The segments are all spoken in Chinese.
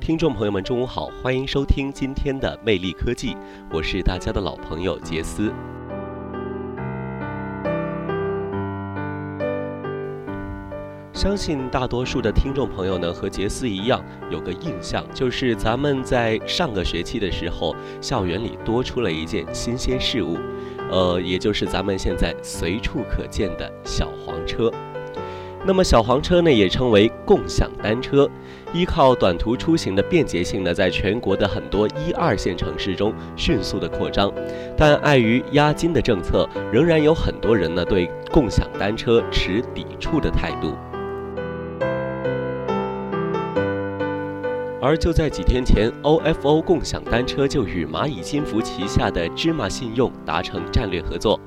听众朋友们，中午好，欢迎收听今天的魅力科技，我是大家的老朋友杰斯。相信大多数的听众朋友呢，和杰斯一样，有个印象，就是咱们在上个学期的时候，校园里多出了一件新鲜事物，呃，也就是咱们现在随处可见的小黄车。那么小黄车呢，也称为共享单车，依靠短途出行的便捷性呢，在全国的很多一二线城市中迅速的扩张，但碍于押金的政策，仍然有很多人呢对共享单车持抵触的态度。而就在几天前，OFO 共享单车就与蚂蚁金服旗下的芝麻信用达成战略合作，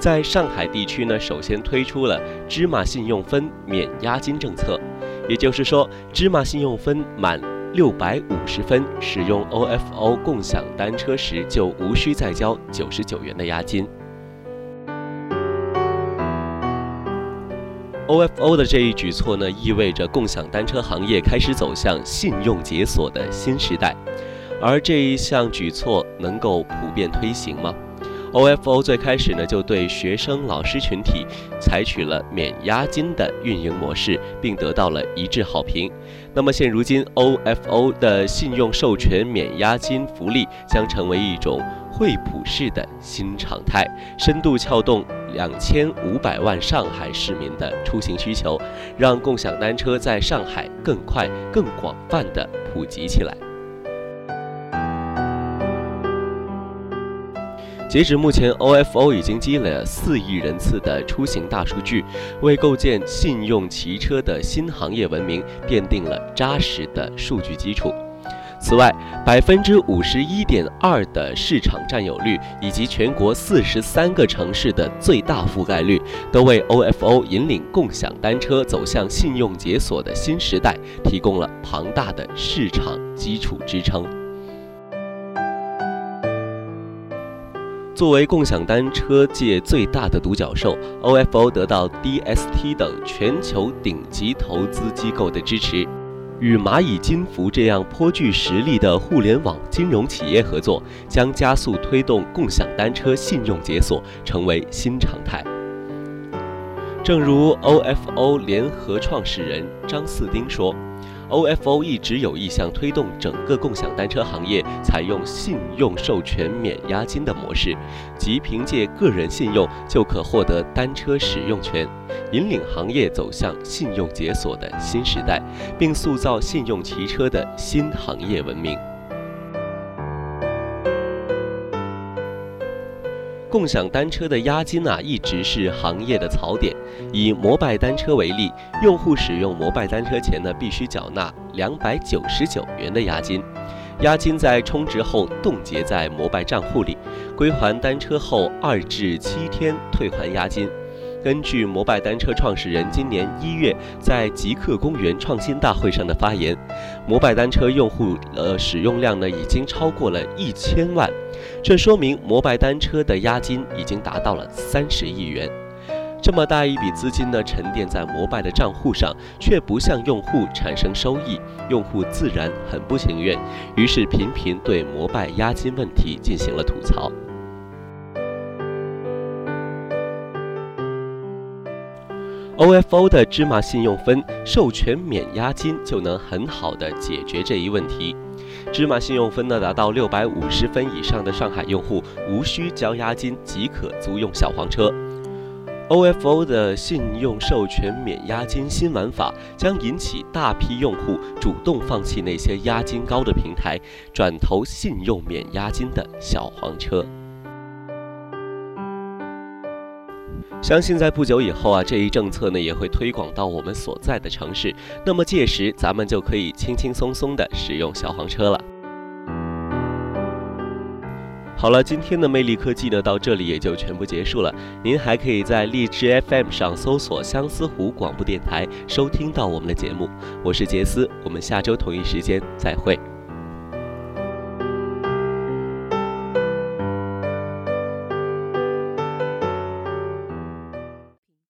在上海地区呢，首先推出了芝麻信用分免押金政策，也就是说，芝麻信用分满六百五十分，使用 OFO 共享单车时就无需再交九十九元的押金。OFO 的这一举措呢，意味着共享单车行业开始走向信用解锁的新时代。而这一项举措能够普遍推行吗？OFO 最开始呢，就对学生、老师群体采取了免押金的运营模式，并得到了一致好评。那么现如今，OFO 的信用授权免押金福利将成为一种惠普式的新常态，深度撬动。两千五百万上海市民的出行需求，让共享单车在上海更快、更广泛的普及起来。截止目前，OFO 已经积累了四亿人次的出行大数据，为构建信用骑车的新行业文明奠定了扎实的数据基础。此外，百分之五十一点二的市场占有率，以及全国四十三个城市的最大覆盖率，都为 OFO 引领共享单车走向信用解锁的新时代提供了庞大的市场基础支撑。作为共享单车界最大的独角兽，OFO 得到 DST 等全球顶级投资机构的支持。与蚂蚁金服这样颇具实力的互联网金融企业合作，将加速推动共享单车信用解锁成为新常态。正如 OFO 联合创始人张四丁说。OFO 一直有意向推动整个共享单车行业采用信用授权免押金的模式，即凭借个人信用就可获得单车使用权，引领行业走向信用解锁的新时代，并塑造信用骑车的新行业文明。共享单车的押金啊，一直是行业的槽点。以摩拜单车为例，用户使用摩拜单车前呢，必须缴纳两百九十九元的押金，押金在充值后冻结在摩拜账户里，归还单车后二至七天退还押金。根据摩拜单车创始人今年一月在极客公园创新大会上的发言，摩拜单车用户呃使用量呢已经超过了一千万，这说明摩拜单车的押金已经达到了三十亿元。这么大一笔资金呢沉淀在摩拜的账户上，却不向用户产生收益，用户自然很不情愿，于是频频对摩拜押金问题进行了吐槽。OFO 的芝麻信用分授权免押金就能很好的解决这一问题。芝麻信用分呢达到六百五十分以上的上海用户无需交押金即可租用小黄车。OFO 的信用授权免押金新玩法将引起大批用户主动放弃那些押金高的平台，转投信用免押金的小黄车。相信在不久以后啊，这一政策呢也会推广到我们所在的城市。那么届时，咱们就可以轻轻松松的使用小黄车了。好了，今天的魅力科技呢，到这里也就全部结束了。您还可以在荔枝 FM 上搜索相思湖广播电台，收听到我们的节目。我是杰斯，我们下周同一时间再会。